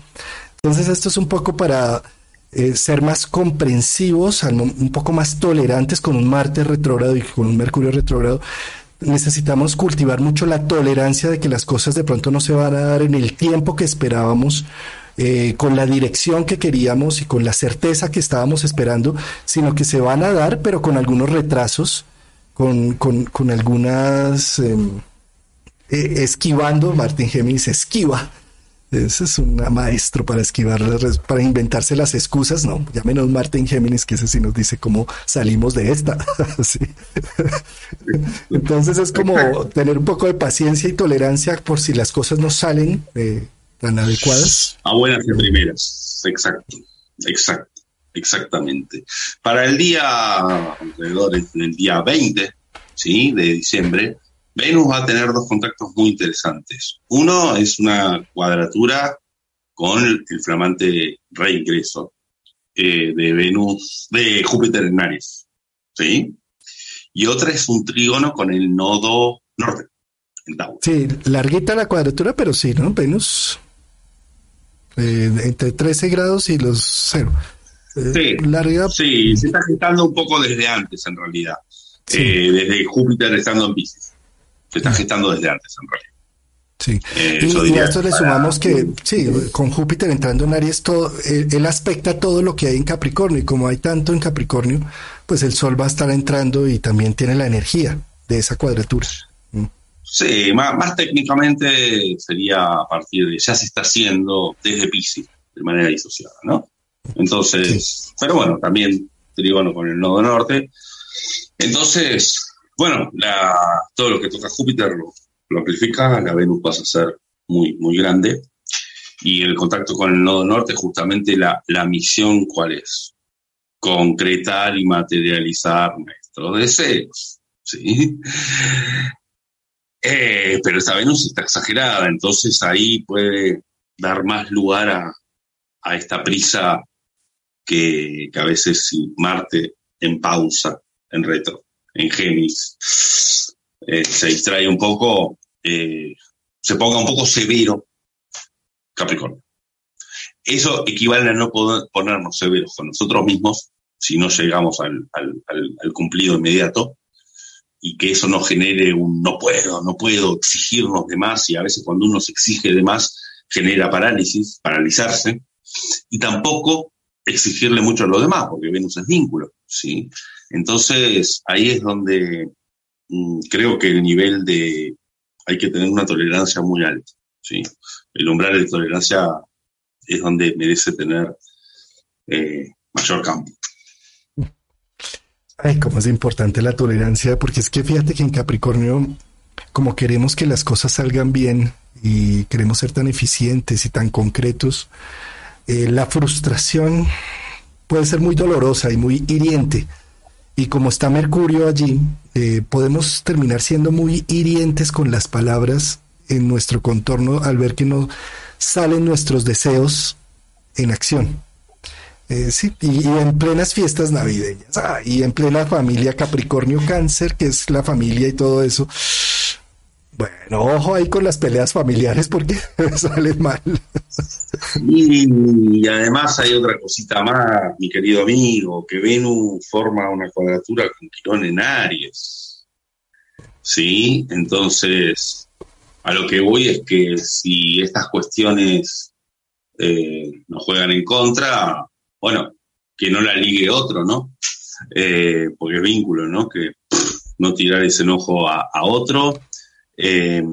Entonces esto es un poco para eh, ser más comprensivos, un poco más tolerantes con un Marte retrógrado y con un Mercurio retrógrado. Necesitamos cultivar mucho la tolerancia de que las cosas de pronto no se van a dar en el tiempo que esperábamos, eh, con la dirección que queríamos y con la certeza que estábamos esperando, sino que se van a dar, pero con algunos retrasos, con, con, con algunas... em, eh, esquivando, Martín Géminis esquiva. Ese es un maestro para esquivar, para inventarse las excusas, no, ya menos Martín Géminis, que ese sí nos dice cómo salimos de esta. Sí. Entonces es como tener un poco de paciencia y tolerancia por si las cosas no salen eh, tan adecuadas. A buenas y primeras, exacto, exacto, exactamente. Para el día, alrededor del día 20, ¿sí? De diciembre, Venus va a tener dos contactos muy interesantes. Uno es una cuadratura con el, flamante reingreso eh, de Venus, de Júpiter en Aries, ¿sí? Y otra es un trígono con el nodo norte, en Tauro. Sí, larguita la cuadratura, pero sí, ¿no? Venus eh, entre 13 grados y los cero. Eh, Sí, larga, sí, se está gestando un poco desde antes, en realidad. Desde Júpiter estando en Pisces. Se está gestando desde antes, en realidad. Sí. Eh, Y, a esto le para- sumamos que, sí, con Júpiter entrando en Aries, todo, él, él aspecta todo lo que hay en Capricornio. Y como hay tanto en Capricornio, pues el Sol va a estar entrando y también tiene la energía de esa cuadratura. Mm. Sí, más, más técnicamente sería a partir de, ya se está haciendo desde Pisces, de manera disociada, ¿no? Entonces, pero bueno, también trígono con el nodo norte. Entonces, bueno, todo lo que toca Júpiter lo, amplifica, la Venus pasa a ser muy, muy grande. Y el contacto con el nodo norte, justamente la, la misión, ¿cuál es? Concretar y materializar nuestros deseos. ¿sí? Eh, pero esta Venus está exagerada, entonces ahí puede dar más lugar a, a esta prisa que, que a veces Marte en pausa, en retro, en Géminis, se distrae un poco, eh, se ponga un poco severo Capricornio. Eso equivale a no poder ponernos severos con nosotros mismos si no llegamos al, al- al- cumplido inmediato y que eso no genere un no puedo, no puedo exigirnos de más y a veces cuando uno se exige de más genera parálisis, paralizarse y tampoco exigirle mucho a los demás porque Venus es vínculo, ¿sí? Entonces ahí es donde mm, creo que el nivel de hay que tener una tolerancia muy alta, ¿sí? El umbral de tolerancia es donde merece tener eh, mayor campo. Ay, cómo es importante la tolerancia, porque es que fíjate que en Capricornio, como queremos que las cosas salgan bien y queremos ser tan eficientes y tan concretos, eh, la frustración puede ser muy dolorosa y muy hiriente. Y como está Mercurio allí, eh, podemos terminar siendo muy hirientes con las palabras en nuestro contorno al ver que no salen nuestros deseos en acción. Eh, sí, y, en plenas fiestas navideñas, ah, y en plena familia Capricornio Cáncer, que es la familia y todo eso. Bueno, ojo ahí con las peleas familiares porque salen mal. Y, además hay otra cosita más, mi querido amigo, que Venus forma una cuadratura con Quirón en Aries. ¿Sí? Entonces, a lo que voy es que si estas cuestiones eh, nos juegan en contra, bueno, que no la ligue otro, ¿no? Eh, porque vínculo, ¿no? Que no tirar ese enojo a, otro. Eh,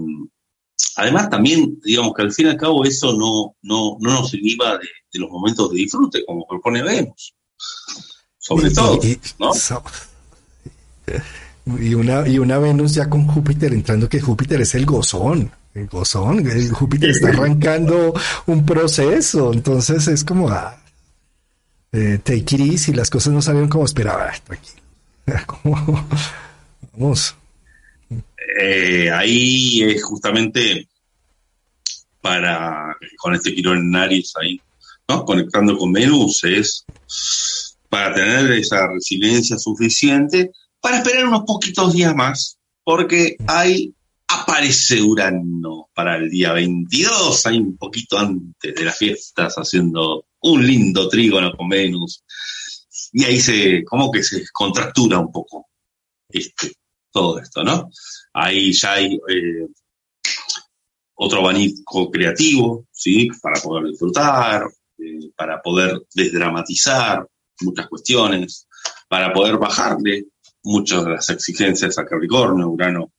además, también, digamos que al fin y al cabo eso no, no, no nos inhiba de, los momentos de disfrute, como propone Venus. Sobre todo, ¿no? Y una, y una Venus ya con Júpiter entrando, que Júpiter es el gozón. El gozón. Júpiter está arrancando un proceso. Entonces es como, ah, eh, take it easy, las cosas no salieron como esperaba. Tranquilo. Vamos. Eh, ahí es justamente para, con este Quirón en Aries ahí, ¿no? Conectando con Venus, es para tener esa resiliencia suficiente para esperar unos poquitos días más, porque ahí aparece Urano para el día 22, ahí un poquito antes de las fiestas, haciendo un lindo trígono con Venus. Y ahí se, como que se contractura un poco este, todo esto, ¿no? Ahí ya hay eh, otro abanico creativo, ¿sí? Para poder disfrutar, eh, para poder desdramatizar muchas cuestiones, para poder bajarle muchas de las exigencias a Capricornio, Urano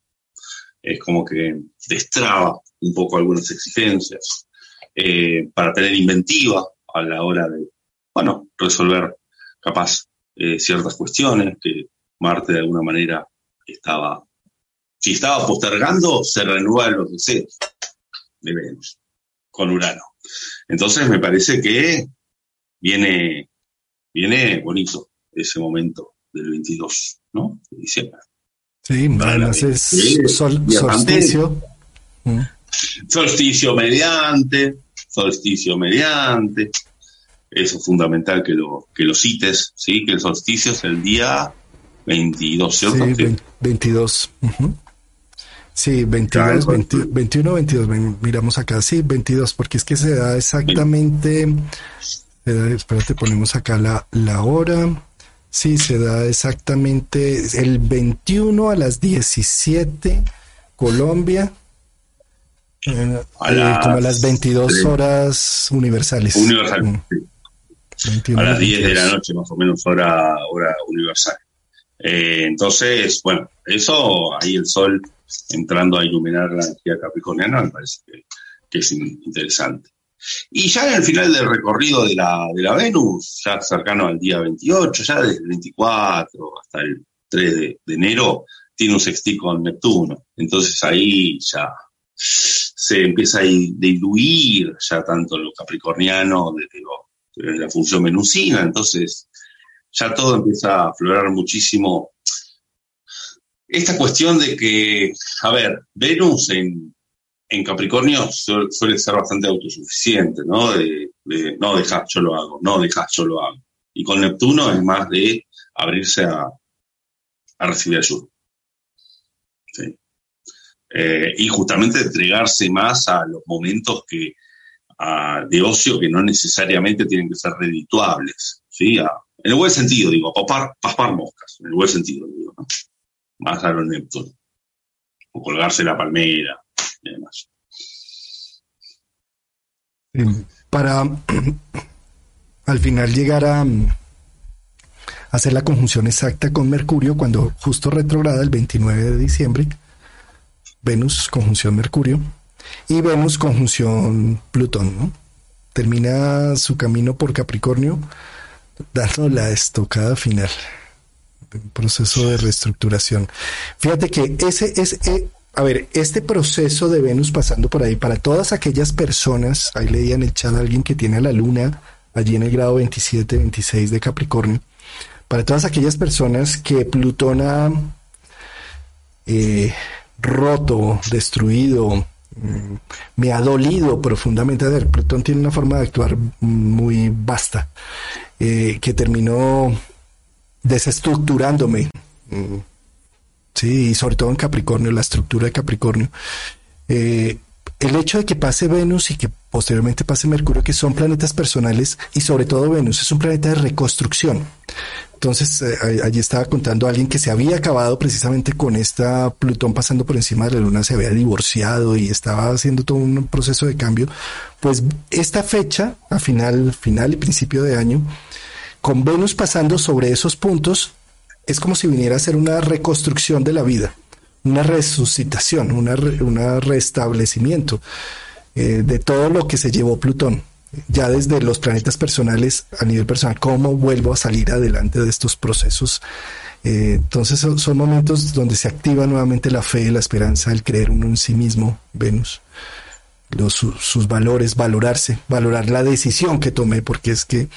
es como que destraba un poco algunas exigencias, eh, para tener inventiva, a la hora de, bueno, resolver capaz ciertas cuestiones que Marte de alguna manera estaba, si estaba postergando, se renuevan los deseos de Venus con Urano. Entonces me parece que viene, viene bonito ese momento del 22, ¿no? De diciembre. Sí, además es solsticio. Mm. Solsticio mediante, solsticio mediante. Eso es fundamental que lo, que lo cites, ¿sí? Que el solsticio es el día 22, ¿cierto? Sí, 22. Sí, 22, 21, 22. Miramos acá, sí, 22, porque es que se da exactamente. espérate, ponemos acá la, la hora. Sí, se da exactamente el 21 a las 17, Colombia. Eh, como a las 22 horas universales. Universal. Mm. a las 10 de la noche, más o menos, hora, hora universal. Eh, entonces, bueno, eso, ahí el sol entrando a iluminar la energía capricorniana, me parece que, es interesante. Y ya en el final del recorrido de la, de la Venus, ya cercano al día 28, ya desde el 24 hasta el 3 de, enero, tiene un sextil con Neptuno. Entonces ahí ya se empieza a diluir ya tanto lo capricorniano desde, la función venusina, entonces ya todo empieza a aflorar muchísimo. Esta cuestión de que, a ver, Venus en, Capricornio suele, ser bastante autosuficiente, ¿no? De, no, deja, yo lo hago, no, deja, yo lo hago. Y con Neptuno es más de abrirse a, a recibir ayuda. ¿Sí? Eh, y justamente entregarse más a los momentos que, de ocio que no necesariamente tienen que ser redituables, ¿sí? En el buen sentido, digo, papar, moscas, en el buen sentido, digo, ¿no? Más a los Neptuno. O colgarse la palmera y demás. Para al final llegar a hacer la conjunción exacta con Mercurio cuando justo retrograda el 29 de diciembre, Venus conjunción Mercurio, y Venus conjunción Plutón, ¿no? Termina su camino por Capricornio dando la estocada final. Un proceso de reestructuración. Fíjate que ese es, eh, a ver, este proceso de Venus pasando por ahí, para todas aquellas personas, ahí leía en el chat a alguien que tiene a la luna allí en el grado 27, 26 de Capricornio, para todas aquellas personas que Plutón ha eh, roto, destruido, mm, me ha dolido profundamente. A ver, Plutón tiene una forma de actuar muy vasta, eh, que terminó desestructurándome. Mm, sí, y sobre todo en Capricornio, la estructura de Capricornio. Eh, el hecho de que pase Venus y que posteriormente pase Mercurio, que son planetas personales, y sobre todo Venus es un planeta de reconstrucción. Entonces, eh, allí estaba contando a alguien que se había acabado precisamente con esta Plutón pasando por encima de la Luna, se había divorciado y estaba haciendo todo un proceso de cambio. Pues esta fecha, a final, final y principio de año, con Venus pasando sobre esos puntos, es como si viniera a ser una reconstrucción de la vida, una resucitación, una, un restablecimiento eh, de todo lo que se llevó Plutón. Ya desde los planetas personales, a nivel personal, cómo vuelvo a salir adelante de estos procesos. Eh, entonces son, momentos donde se activa nuevamente la fe, la esperanza, el creer uno en sí mismo, Venus. Sus valores, valorarse, valorar la decisión que tomé, porque es que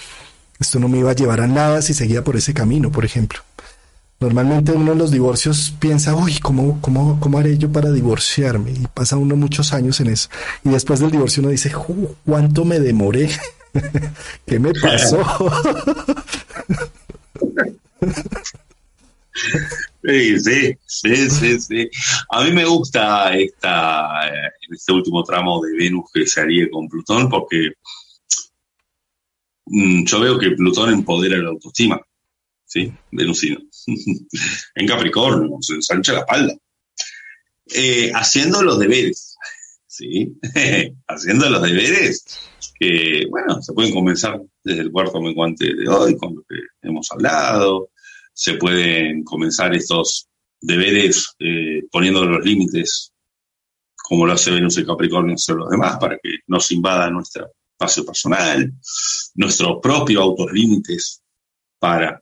esto no me iba a llevar a nada si seguía por ese camino, por ejemplo. Normalmente uno en los divorcios piensa, uy, ¿cómo, cómo, ¿cómo haré yo para divorciarme? Y pasa uno muchos años en eso. Y después del divorcio uno dice, ¿cuánto me demoré? ¿Qué me pasó? Sí, sí, sí, sí, A mí me gusta esta, eh, este último tramo de Venus que se haría con Plutón porque yo veo que Plutón empodera la autoestima, ¿sí? Venusino. en Capricornio, se ensancha la espalda. Eh, haciendo los deberes, ¿sí? haciendo los deberes que, bueno, se pueden comenzar desde el cuarto menguante de hoy, con lo que hemos hablado. Se pueden comenzar estos deberes eh, poniendo los límites, como lo hace Venus en Capricornio, hacer los demás, para que no se invada nuestra espacio personal, nuestros propios autolímites para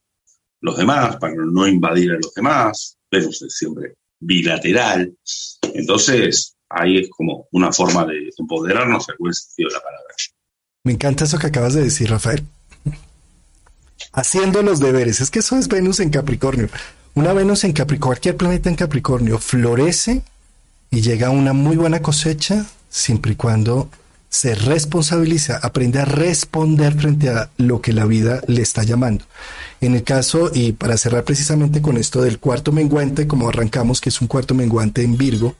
los demás, para no invadir a los demás, es siempre bilateral. Entonces, ahí es como una forma de empoderarnos en sentido de la palabra. Me encanta eso que acabas de decir, Rafael. Haciendo los deberes. Es que eso es Venus en Capricornio. Una Venus en Capricornio, cualquier planeta en Capricornio florece y llega a una muy buena cosecha siempre y cuando se responsabiliza, aprende a responder frente a lo que la vida le está llamando. En el caso, y para cerrar precisamente con esto del cuarto menguante, como arrancamos, que es un cuarto menguante en Virgo,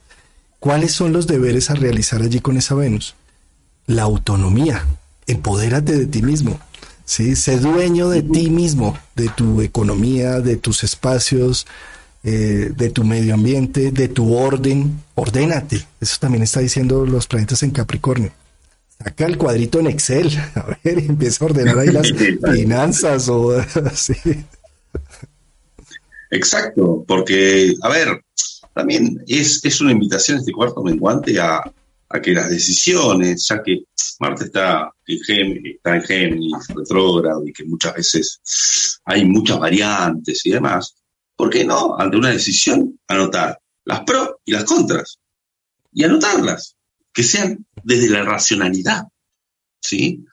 ¿cuáles son los deberes a realizar allí con esa Venus? La autonomía, empodérate de ti mismo, ¿sí? sé dueño de ti mismo, de tu economía, de tus espacios, eh, de tu medio ambiente, de tu orden, ordénate. Eso también está diciendo los planetas en Capricornio. Saca el cuadrito en Excel, a ver, y empieza a ordenar ahí las finanzas o así. Exacto, porque, a ver, también es, es una invitación este cuarto menguante a, a que las decisiones, ya que Marte está en Géminis, está en Géminis, retrógrado, y que muchas veces hay muchas variantes y demás, ¿por qué no, ante una decisión, anotar las pros y las contras? Y anotarlas que sean desde la racionalidad, ¿sí?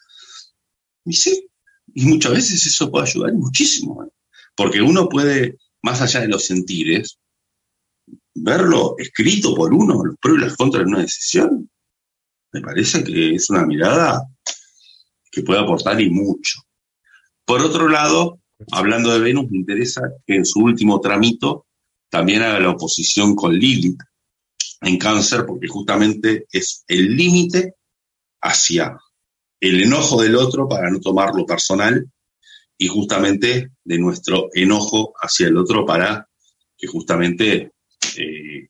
Y sí, y muchas veces eso puede ayudar muchísimo, ¿eh? porque uno puede, más allá de los sentires, verlo escrito por uno, los pros y las contras de una decisión, me parece que es una mirada que puede aportar y mucho. Por otro lado, hablando de Venus, me interesa que en su último tramito también haga la oposición con Lilith, en cáncer porque justamente es el límite hacia el enojo del otro para no tomarlo personal y justamente de nuestro enojo hacia el otro para que justamente eh,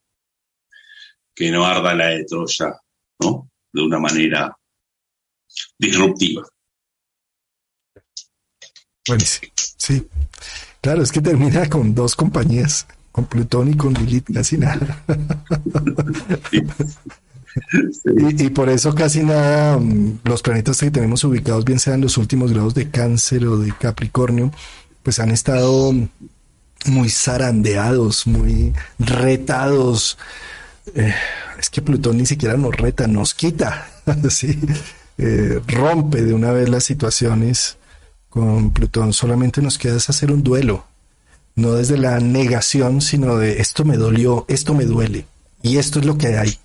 que no arda la de Troya, ¿no? De una manera disruptiva. Buenísimo, sí. Claro, es que termina con dos compañías con Plutón y con Lilith casi nada. Y, y por eso casi nada, mm, los planetas que tenemos ubicados, bien sean los últimos grados de cáncer o de Capricornio, pues han estado muy zarandeados, muy retados. Eh, es que Plutón ni siquiera nos reta, nos quita, ¿sí? Eh, rompe de una vez las situaciones. Con Plutón solamente nos queda es hacer un duelo, no desde la negación, sino de esto me dolió, esto me duele, y esto es lo que hay.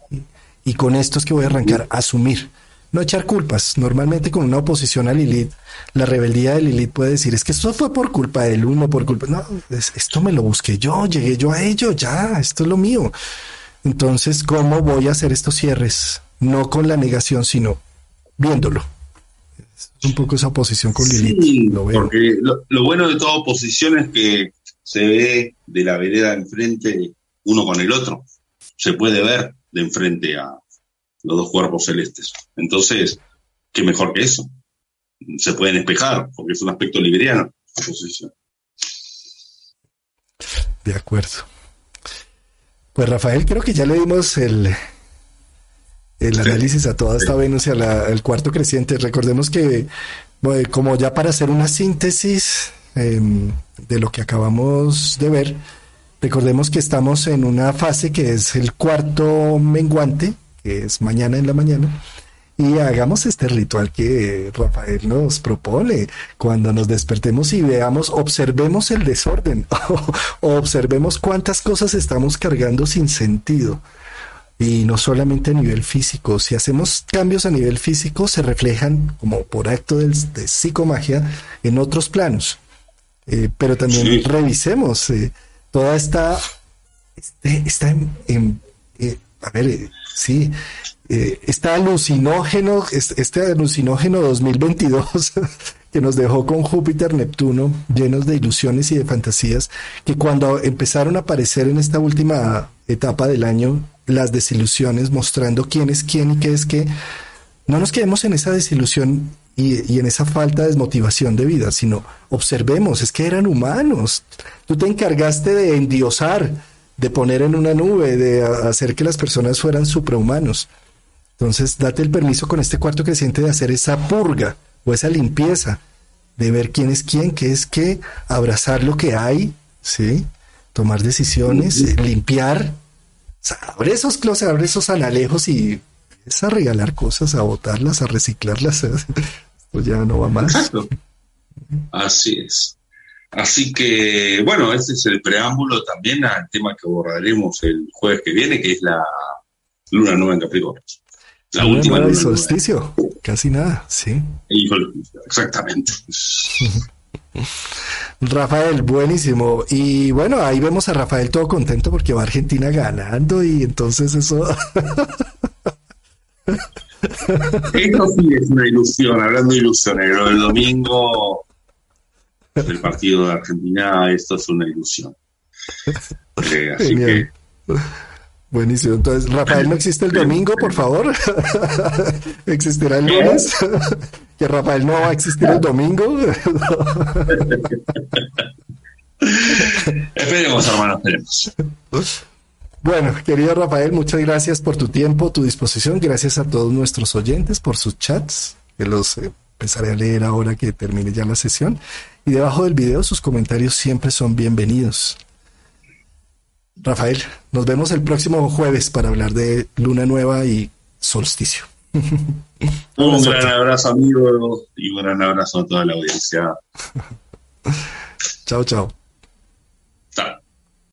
Y con esto es que voy a arrancar, a asumir, no echar culpas. Normalmente con una oposición a Lilith, la rebeldía de Lilith puede decir, es que esto fue por culpa del uno, por culpa... No, es- esto me lo busqué yo, llegué yo a ello, ya, esto es lo mío. Entonces, ¿cómo voy a hacer estos cierres? No con la negación, sino viéndolo. Es un poco esa oposición con Lilith. Sí, lo porque lo, lo bueno de toda oposición es que se ve de la vereda enfrente uno con el otro. Se puede ver de enfrente a los dos cuerpos celestes. Entonces, ¿qué mejor que eso? Se pueden espejar, porque es un aspecto liberiano. De acuerdo. Pues Rafael, creo que ya le dimos el, el análisis a toda esta Venus y al cuarto creciente. Recordemos que, como ya para hacer una síntesis em, de lo que acabamos de ver, recordemos que estamos en una fase que es el cuarto menguante, que es mañana en la mañana. Y hagamos este ritual que Rafael nos propone. Cuando nos despertemos y veamos, observemos el desorden o observemos cuántas cosas estamos cargando sin sentido. Y no solamente a nivel físico. Si hacemos cambios a nivel físico, se reflejan como por acto de, psicomagia en otros planos. Eh, pero también Sí. revisemos eh, toda esta, este, esta en- en- eh, a ver, sí, este alucinógeno, es- este alucinógeno 2022 que nos dejó con Júpiter, Neptuno, llenos de ilusiones y de fantasías, que cuando empezaron a aparecer en esta última etapa del año, las desilusiones mostrando quién es quién y qué es qué, no nos quedemos en esa desilusión y, y en esa falta de desmotivación de vida, sino observemos, es que eran humanos. Tú te encargaste de endiosar, de poner en una nube, de hacer que las personas fueran suprahumanos. Entonces, date el permiso con este cuarto creciente de hacer esa purga o esa limpieza, de ver quién es quién, qué es qué, abrazar lo que hay, ¿sí? Tomar decisiones, eh, limpiar. Abre esos closets, abre esos analejos y es a regalar cosas, a botarlas, a reciclarlas. Pues ya no va más. Exacto. Así es. Así que, bueno, este es el preámbulo también al tema que abordaremos el jueves que viene, que es la luna nueva en Capricornio. La Luna última y luna nueva. solsticio, casi nada, sí. Exactamente. Rafael, buenísimo. Y bueno, ahí vemos a Rafael todo contento porque va Argentina ganando y entonces eso... Esto sí es una ilusión, hablando de ilusiones, lo del domingo del partido de Argentina, esto es una ilusión. Eh, así Genial. Buenísimo. Entonces, Rafael no existe el domingo, por favor. ¿Existirá el lunes? que Rafael no va a existir el domingo. que esperemos, hermano, esperemos. Bueno, querido Rafael, muchas gracias por tu tiempo, tu disposición. Gracias a todos nuestros oyentes por sus chats, que los eh, empezaré a leer ahora que termine ya la sesión. Y debajo del video sus comentarios siempre son bienvenidos. Rafael, nos vemos el próximo jueves para hablar de luna nueva y solsticio. Un gran abrazo, amigo, y un gran abrazo a toda la audiencia. Chao, chao.